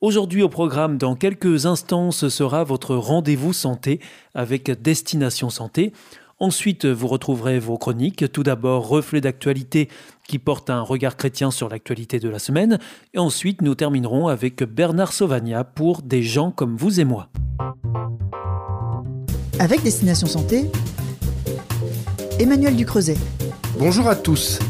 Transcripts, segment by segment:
Aujourd'hui au programme, dans quelques instants, ce sera votre rendez-vous santé avec Destination Santé. Ensuite, vous retrouverez vos chroniques. Tout d'abord, reflet d'actualité qui porte un regard chrétien sur l'actualité de la semaine. Et ensuite, nous terminerons avec Bernard Sauvagna pour Des gens comme vous et moi. Avec Destination Santé, Emmanuel Ducreuset. Bonjour à tous.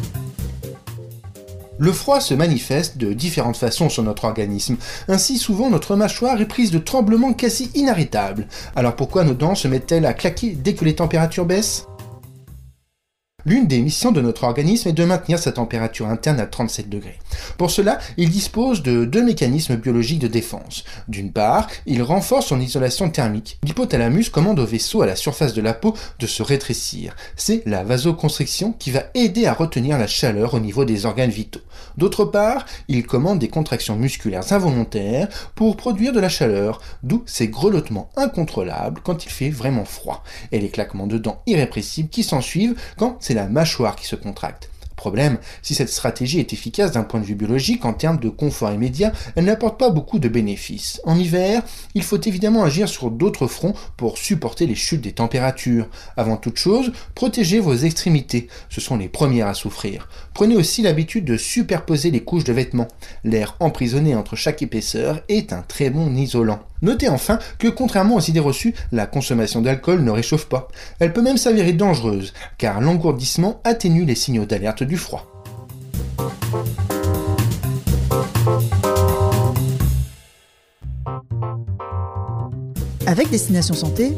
Le froid se manifeste de différentes façons sur notre organisme. Ainsi, souvent, notre mâchoire est prise de tremblements quasi inarrêtables. Alors pourquoi nos dents se mettent-elles à claquer dès que les températures baissent? L'une des missions de notre organisme est de maintenir sa température interne à 37 degrés. Pour cela, il dispose de deux mécanismes biologiques de défense. D'une part, il renforce son isolation thermique. L'hypothalamus commande au vaisseau à la surface de la peau de se rétrécir. C'est la vasoconstriction qui va aider à retenir la chaleur au niveau des organes vitaux. D'autre part, il commande des contractions musculaires involontaires pour produire de la chaleur, d'où ces grelottements incontrôlables quand il fait vraiment froid, et les claquements de dents irrépressibles qui s'ensuivent quand c'est mâchoire qui se contracte. Problème, si cette stratégie est efficace d'un point de vue biologique en termes de confort immédiat, elle n'apporte pas beaucoup de bénéfices. En hiver, il faut évidemment agir sur d'autres fronts pour supporter les chutes des températures. Avant toute chose, protégez vos extrémités, ce sont les premières à souffrir. Prenez aussi l'habitude de superposer les couches de vêtements. L'air emprisonné entre chaque épaisseur est un très bon isolant. Notez enfin que contrairement aux idées reçues, la consommation d'alcool ne réchauffe pas. Elle peut même s'avérer dangereuse, car l'engourdissement atténue les signaux d'alerte du froid. Avec Destination Santé,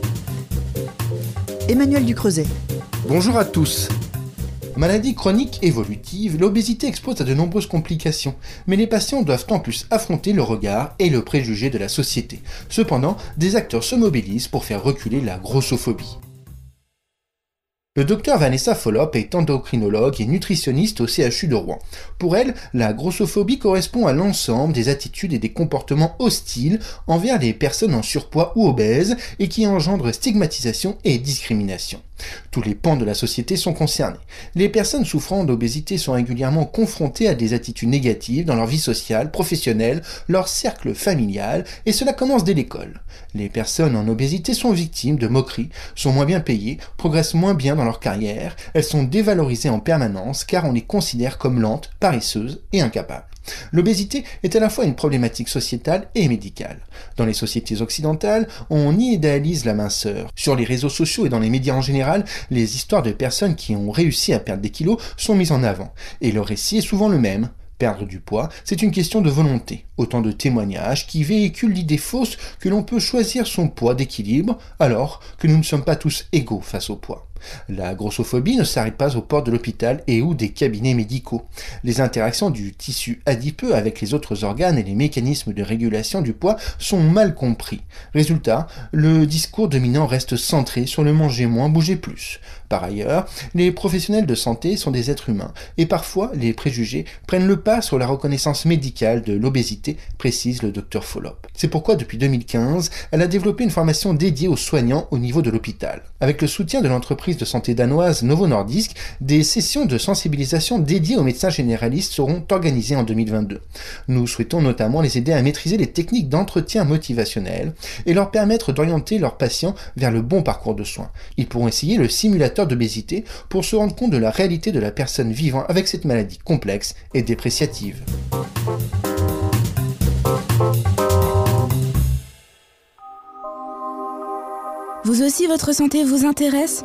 Emmanuel Ducreuset. Bonjour à tous. Maladie chronique évolutive, l'obésité expose à de nombreuses complications, mais les patients doivent en plus affronter le regard et le préjugé de la société. Cependant, des acteurs se mobilisent pour faire reculer la grossophobie. Le docteur Vanessa Follop est endocrinologue et nutritionniste au CHU de Rouen. Pour elle, la grossophobie correspond à l'ensemble des attitudes et des comportements hostiles envers les personnes en surpoids ou obèses et qui engendrent stigmatisation et discrimination. Tous les pans de la société sont concernés. Les personnes souffrant d'obésité sont régulièrement confrontées à des attitudes négatives dans leur vie sociale, professionnelle, leur cercle familial, et cela commence dès l'école. Les personnes en obésité sont victimes de moqueries, sont moins bien payées, progressent moins bien dans leur carrière, elles sont dévalorisées en permanence car on les considère comme lentes, paresseuses et incapables. L'obésité est à la fois une problématique sociétale et médicale. Dans les sociétés occidentales, on idéalise la minceur. Sur les réseaux sociaux et dans les médias en général, les histoires de personnes qui ont réussi à perdre des kilos sont mises en avant. Et le récit est souvent le même. Perdre du poids, c'est une question de volonté. Autant de témoignages qui véhiculent l'idée fausse que l'on peut choisir son poids d'équilibre alors que nous ne sommes pas tous égaux face au poids. La grossophobie ne s'arrête pas aux portes de l'hôpital et ou des cabinets médicaux. Les interactions du tissu adipeux avec les autres organes et les mécanismes de régulation du poids sont mal compris. Résultat, le discours dominant reste centré sur le manger moins, bouger plus. Par ailleurs, les professionnels de santé sont des êtres humains et parfois les préjugés prennent le pas sur la reconnaissance médicale de l'obésité, précise le docteur Follop. C'est pourquoi depuis 2015, elle a développé une formation dédiée aux soignants au niveau de l'hôpital. Avec le soutien de l'entreprise de santé danoise Novo Nordisk, des sessions de sensibilisation dédiées aux médecins généralistes seront organisées en 2022. Nous souhaitons notamment les aider à maîtriser les techniques d'entretien motivationnel et leur permettre d'orienter leurs patients vers le bon parcours de soins. Ils pourront essayer le simulateur d'obésité pour se rendre compte de la réalité de la personne vivant avec cette maladie complexe et dépréciative. Vous aussi, votre santé vous intéresse?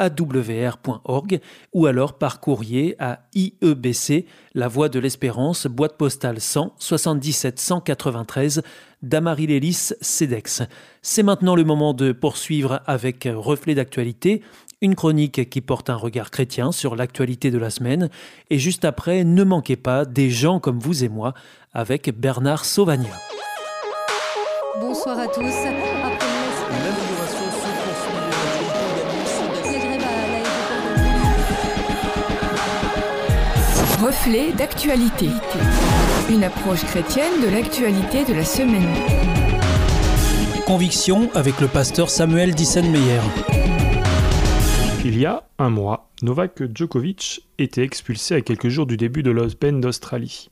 awr.org ou alors par courrier à IEBC, La Voie de l'Espérance, boîte postale 100 77 193 d'Amarie-Lélis CEDEX. C'est maintenant le moment de poursuivre avec Reflet d'actualité, une chronique qui porte un regard chrétien sur l'actualité de la semaine. Et juste après, ne manquez pas des gens comme vous et moi avec Bernard Sauvagna. Bonsoir à tous. Reflet d'actualité. Une approche chrétienne de l'actualité de la semaine. Conviction avec le pasteur Samuel Dissenmeyer. Il y a un mois, Novak Djokovic était expulsé à quelques jours du début de l'Open d'Australie.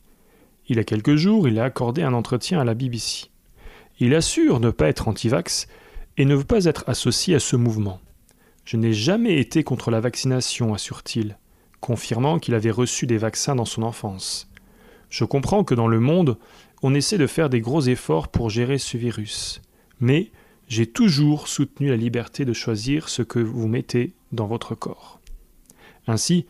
Il y a quelques jours, il a accordé un entretien à la BBC. Il assure ne pas être anti-vax et ne veut pas être associé à ce mouvement. Je n'ai jamais été contre la vaccination, assure-t-il confirmant qu'il avait reçu des vaccins dans son enfance. Je comprends que dans le monde, on essaie de faire des gros efforts pour gérer ce virus. Mais j'ai toujours soutenu la liberté de choisir ce que vous mettez dans votre corps. Ainsi,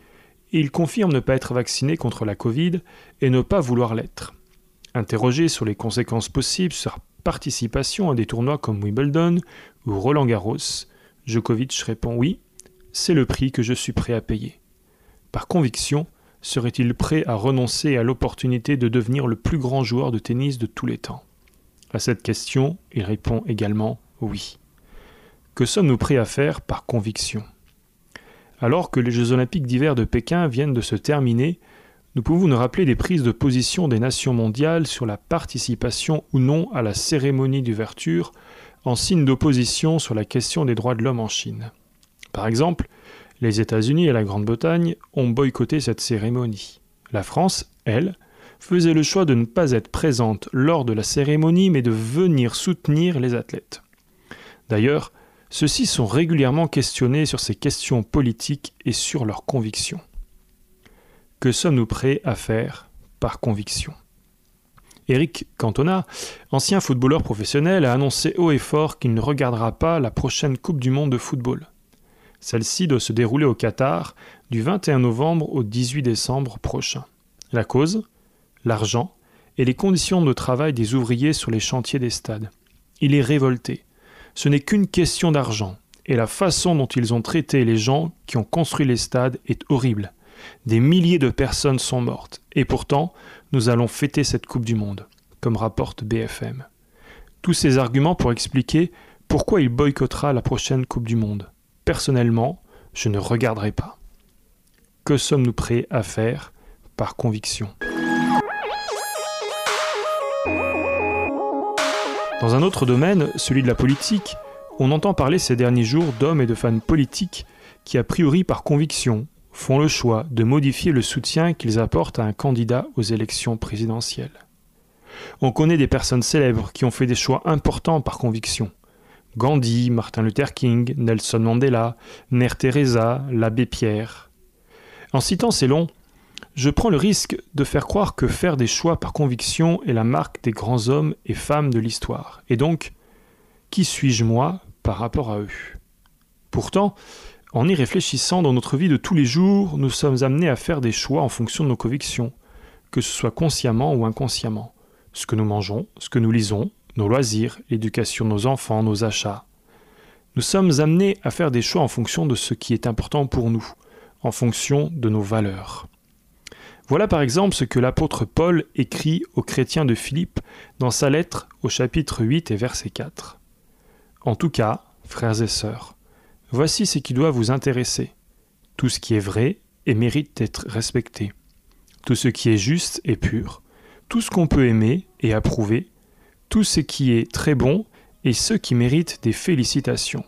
il confirme ne pas être vacciné contre la Covid et ne pas vouloir l'être. Interrogé sur les conséquences possibles sur participation à des tournois comme Wimbledon ou Roland Garros, Djokovic répond oui, c'est le prix que je suis prêt à payer. Par conviction, serait-il prêt à renoncer à l'opportunité de devenir le plus grand joueur de tennis de tous les temps? À cette question, il répond également oui. Que sommes-nous prêts à faire par conviction? Alors que les Jeux olympiques d'hiver de Pékin viennent de se terminer, nous pouvons nous rappeler des prises de position des nations mondiales sur la participation ou non à la cérémonie d'ouverture en signe d'opposition sur la question des droits de l'homme en Chine. Par exemple, les États-Unis et la Grande-Bretagne ont boycotté cette cérémonie. La France, elle, faisait le choix de ne pas être présente lors de la cérémonie mais de venir soutenir les athlètes. D'ailleurs, ceux-ci sont régulièrement questionnés sur ces questions politiques et sur leurs convictions. Que sommes-nous prêts à faire par conviction? Eric Cantona, ancien footballeur professionnel, a annoncé haut et fort qu'il ne regardera pas la prochaine Coupe du Monde de football. Celle-ci doit se dérouler au Qatar du 21 novembre au 18 décembre prochain. La cause L'argent et les conditions de travail des ouvriers sur les chantiers des stades. Il est révolté. Ce n'est qu'une question d'argent, et la façon dont ils ont traité les gens qui ont construit les stades est horrible. Des milliers de personnes sont mortes, et pourtant, nous allons fêter cette Coupe du Monde, comme rapporte BFM. Tous ces arguments pour expliquer pourquoi il boycottera la prochaine Coupe du Monde personnellement, je ne regarderai pas. Que sommes-nous prêts à faire par conviction? Dans un autre domaine, celui de la politique, on entend parler ces derniers jours d'hommes et de femmes politiques qui, a priori par conviction, font le choix de modifier le soutien qu'ils apportent à un candidat aux élections présidentielles. On connaît des personnes célèbres qui ont fait des choix importants par conviction, Gandhi, Martin Luther King, Nelson Mandela, Mère Teresa, l'abbé Pierre. En citant ces longs, je prends le risque de faire croire que faire des choix par conviction est la marque des grands hommes et femmes de l'histoire. Et donc, qui suis-je moi par rapport à eux? Pourtant, en y réfléchissant dans notre vie de tous les jours, nous sommes amenés à faire des choix en fonction de nos convictions, que ce soit consciemment ou inconsciemment. Ce que nous mangeons, ce que nous lisons, nos loisirs, l'éducation de nos enfants, nos achats. Nous sommes amenés à faire des choix en fonction de ce qui est important pour nous, en fonction de nos valeurs. Voilà par exemple ce que l'apôtre Paul écrit aux chrétiens de Philippe dans sa lettre au chapitre 8 et verset 4. En tout cas, frères et sœurs, voici ce qui doit vous intéresser. Tout ce qui est vrai et mérite d'être respecté. Tout ce qui est juste et pur. Tout ce qu'on peut aimer et approuver tout ce qui est très bon et ce qui mérite des félicitations.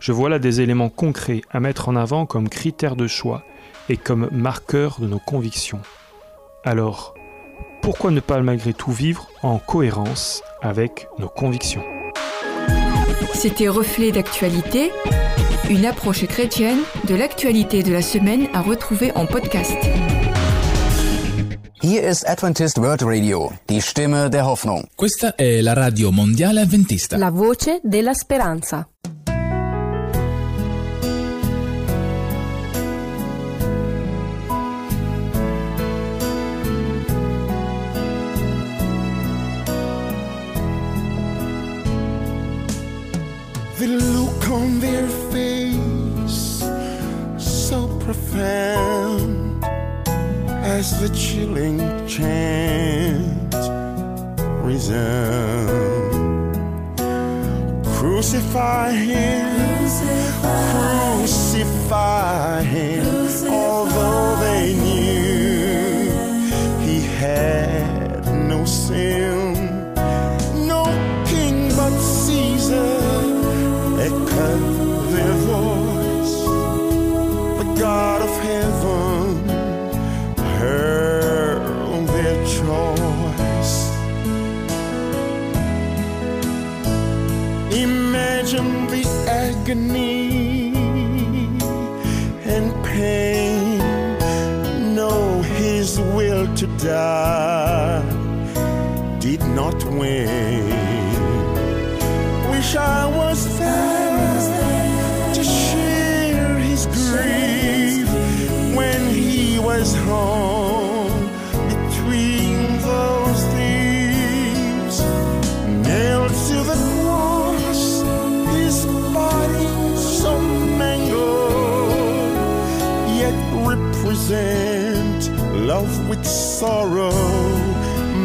Je vois là des éléments concrets à mettre en avant comme critères de choix et comme marqueurs de nos convictions. Alors, pourquoi ne pas malgré tout vivre en cohérence avec nos convictions? C'était Reflet d'actualité, une approche chrétienne de l'actualité de la semaine à retrouver en podcast. Hier ist Adventist World Radio, die Stimme der Hoffnung. Questa è la radio mondiale avventista. La voce della speranza. The look on their face, so profound as the chilling chant resound. Crucify him, crucify him, although they knew he had no sin, agony and pain. Know his will to die did not win wish I was there sorrow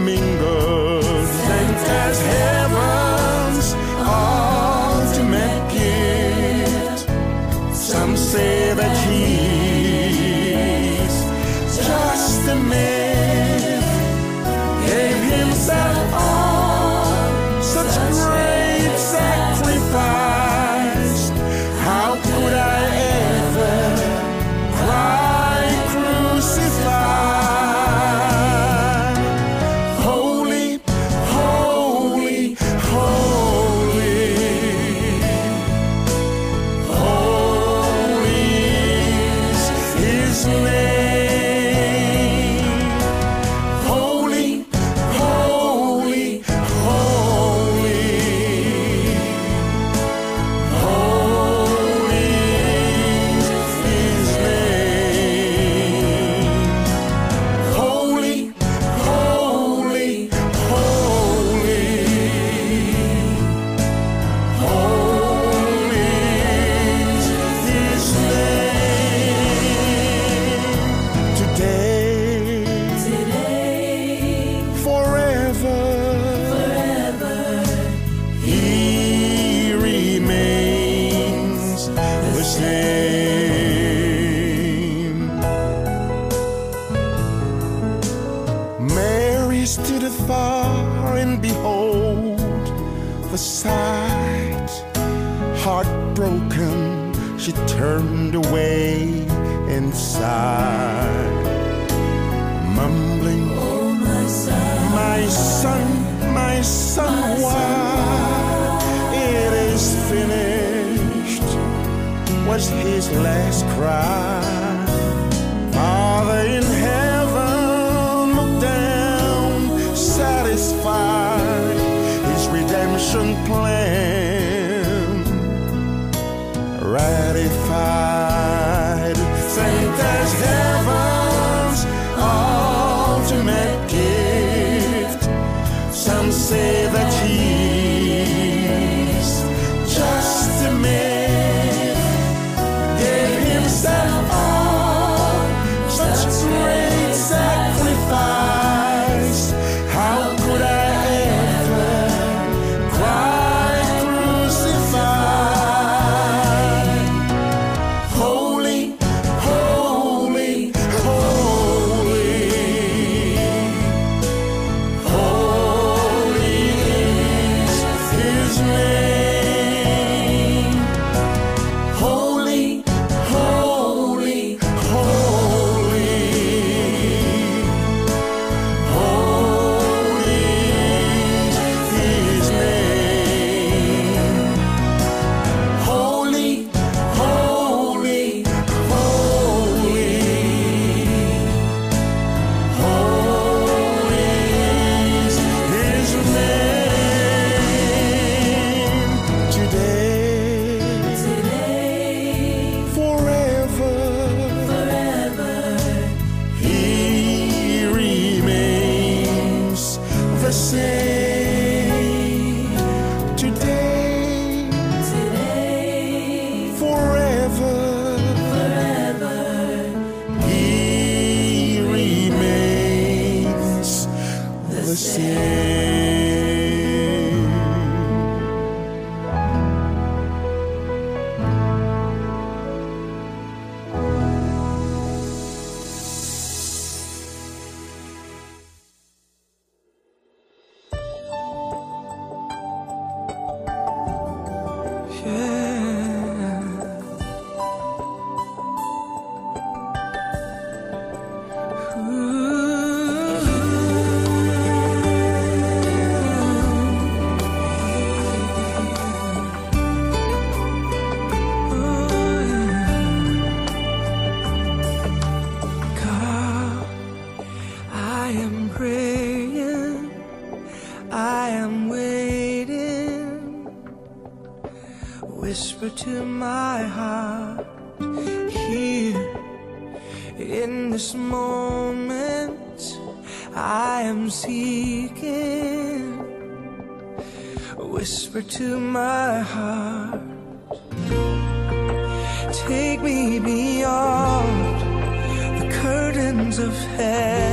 mingled. Sent as heaven's she turned away and sighed, mumbling, my son, my son, why it is finished? Was his last cry. To my heart. Take me beyond the curtains of heaven.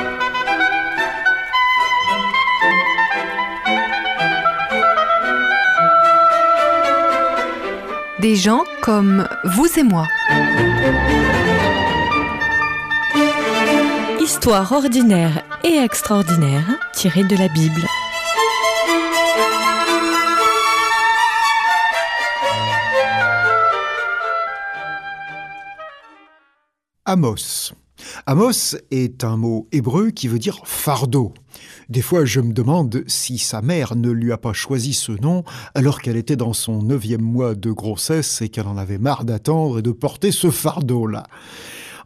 Des gens comme vous et moi. Histoire ordinaire et extraordinaire tirée de la Bible. Amos. Amos est un mot hébreu qui veut dire fardeau. Des fois, je me demande si sa mère ne lui a pas choisi ce nom alors qu'elle était dans son neuvième mois de grossesse et qu'elle en avait marre d'attendre et de porter ce fardeau-là.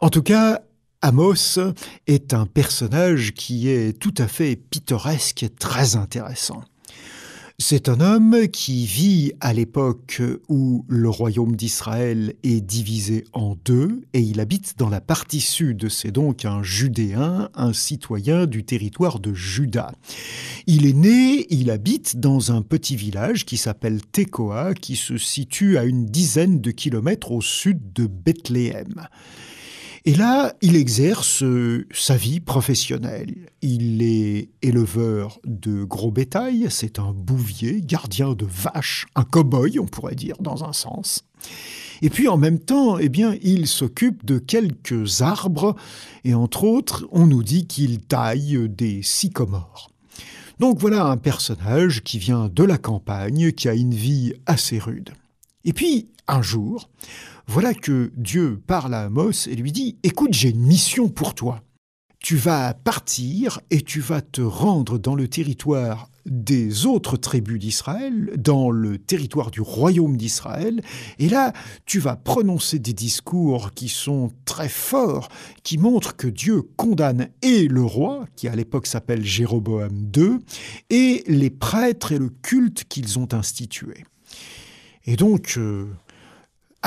En tout cas, Amos est un personnage qui est tout à fait pittoresque et très intéressant. C'est un homme qui vit à l'époque où le royaume d'Israël est divisé en deux et il habite dans la partie sud. C'est donc un Judéen, un citoyen du territoire de Juda. Il est né, il habite dans un petit village qui s'appelle Tekoa qui se situe à une dizaine de kilomètres au sud de Bethléem. Et là, il exerce euh, sa vie professionnelle. Il est éleveur de gros bétail, c'est un bouvier, gardien de vaches, un cow-boy, on pourrait dire, dans un sens. Et puis en même temps, eh bien, il s'occupe de quelques arbres, et entre autres, on nous dit qu'il taille des sycomores. Donc voilà un personnage qui vient de la campagne, qui a une vie assez rude. Et puis, un jour, voilà que Dieu parle à Amos et lui dit, Écoute, j'ai une mission pour toi. Tu vas partir et tu vas te rendre dans le territoire des autres tribus d'Israël, dans le territoire du royaume d'Israël, et là, tu vas prononcer des discours qui sont très forts, qui montrent que Dieu condamne et le roi, qui à l'époque s'appelle Jéroboam II, et les prêtres et le culte qu'ils ont institué. Et donc, euh,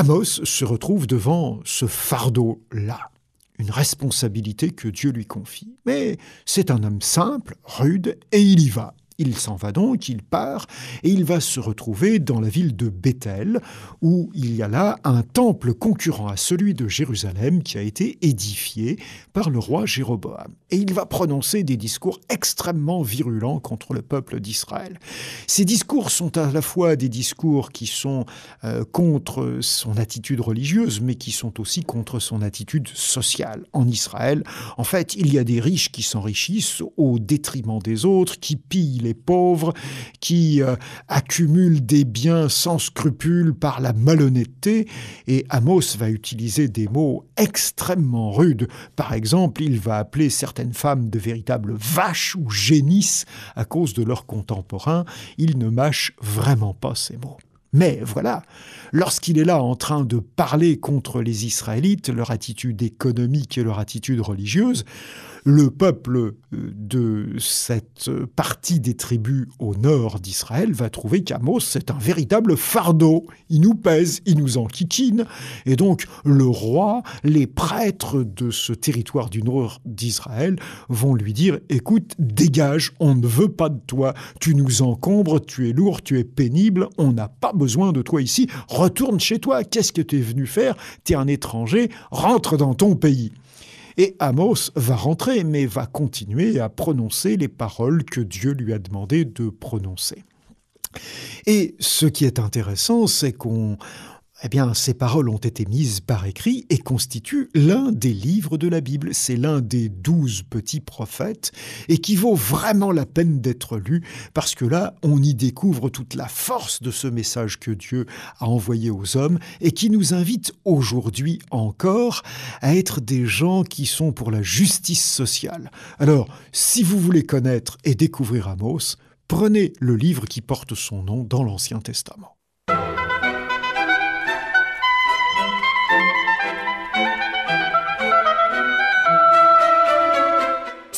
Amos se retrouve devant ce fardeau-là, une responsabilité que Dieu lui confie. Mais c'est un homme simple, rude, et il y va. Il s'en va donc, il part, et il va se retrouver dans la ville de Bethel, où il y a là un temple concurrent à celui de Jérusalem qui a été édifié par le roi Jéroboam. Et il va prononcer des discours extrêmement virulents contre le peuple d'Israël. Ces discours sont à la fois des discours qui sont euh, contre son attitude religieuse, mais qui sont aussi contre son attitude sociale. En Israël, en fait, il y a des riches qui s'enrichissent au détriment des autres, qui pillent les pauvres, qui euh, accumulent des biens sans scrupule par la malhonnêteté, et Amos va utiliser des mots extrêmement rudes. Par exemple, il va appeler certaines femmes de véritables vaches ou génisses à cause de leurs contemporains. Il ne mâche vraiment pas ces mots. Mais voilà, lorsqu'il est là en train de parler contre les Israélites, leur attitude économique et leur attitude religieuse, le peuple euh, de cette partie des tribus au nord d'Israël va trouver qu'Amos, c'est un véritable fardeau. Il nous pèse, il nous enquiquine. Et donc, le roi, les prêtres de ce territoire du nord d'Israël vont lui dire, écoute, dégage, on ne veut pas de toi. Tu nous encombres, tu es lourd, tu es pénible, on n'a pas besoin de toi ici. Retourne chez toi. Qu'est-ce que tu es venu faire? Tu es un étranger, rentre dans ton pays. Et Amos va rentrer, mais va continuer à prononcer les paroles que Dieu lui a demandé de prononcer. Et ce qui est intéressant, c'est qu'on eh bien, ces paroles ont été mises par écrit et constituent l'un des livres de la Bible. C'est l'un des douze petits prophètes et qui vaut vraiment la peine d'être lu parce que là, on y découvre toute la force de ce message que Dieu a envoyé aux hommes et qui nous invite aujourd'hui encore à être des gens qui sont pour la justice sociale. Alors, si vous voulez connaître et découvrir Amos, prenez le livre qui porte son nom dans l'Ancien Testament.